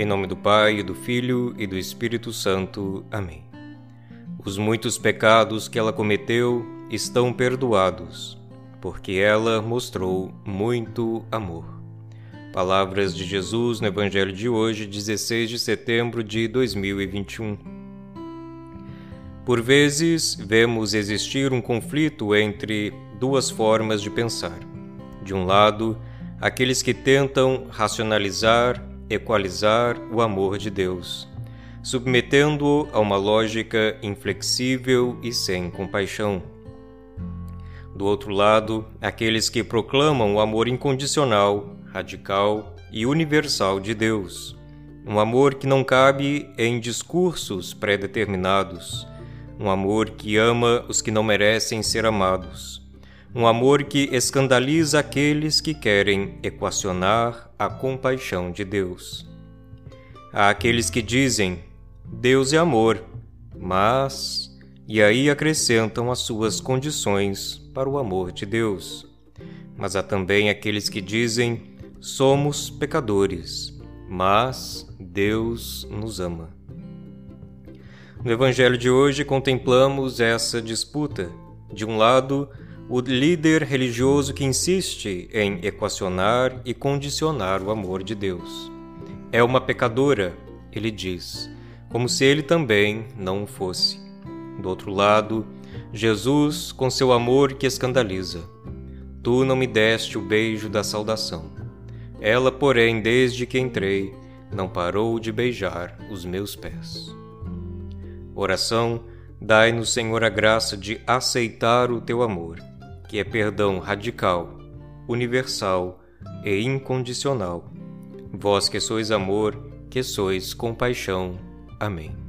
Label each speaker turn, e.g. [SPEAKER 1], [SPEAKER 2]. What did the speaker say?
[SPEAKER 1] Em nome do Pai, do Filho e do Espírito Santo. Amém. Os muitos pecados que ela cometeu estão perdoados, porque ela mostrou muito amor. Palavras de Jesus no Evangelho de hoje, 16 de setembro de 2021. Por vezes, vemos existir um conflito entre duas formas de pensar. De um lado, aqueles que tentam racionalizar, equalizar o amor de Deus, submetendo-o a uma lógica inflexível e sem compaixão. Do outro lado, aqueles que proclamam o amor incondicional, radical e universal de Deus, um amor que não cabe em discursos pré-determinados, um amor que ama os que não merecem ser amados um amor que escandaliza aqueles que querem equacionar a compaixão de Deus. Há aqueles que dizem: Deus é amor, mas. E aí acrescentam as suas condições para o amor de Deus. Mas há também aqueles que dizem: somos pecadores, mas Deus nos ama. No Evangelho de hoje contemplamos essa disputa. De um lado, o líder religioso que insiste em equacionar e condicionar o amor de Deus. É uma pecadora, ele diz, como se ele também não o fosse. Do outro lado, Jesus, com seu amor que escandaliza. Tu não me deste o beijo da saudação. Ela, porém, desde que entrei, não parou de beijar os meus pés. Oração, dai-nos, Senhor, a graça de aceitar o teu amor que é perdão radical, universal e incondicional. Vós que sois amor, que sois compaixão. Amém.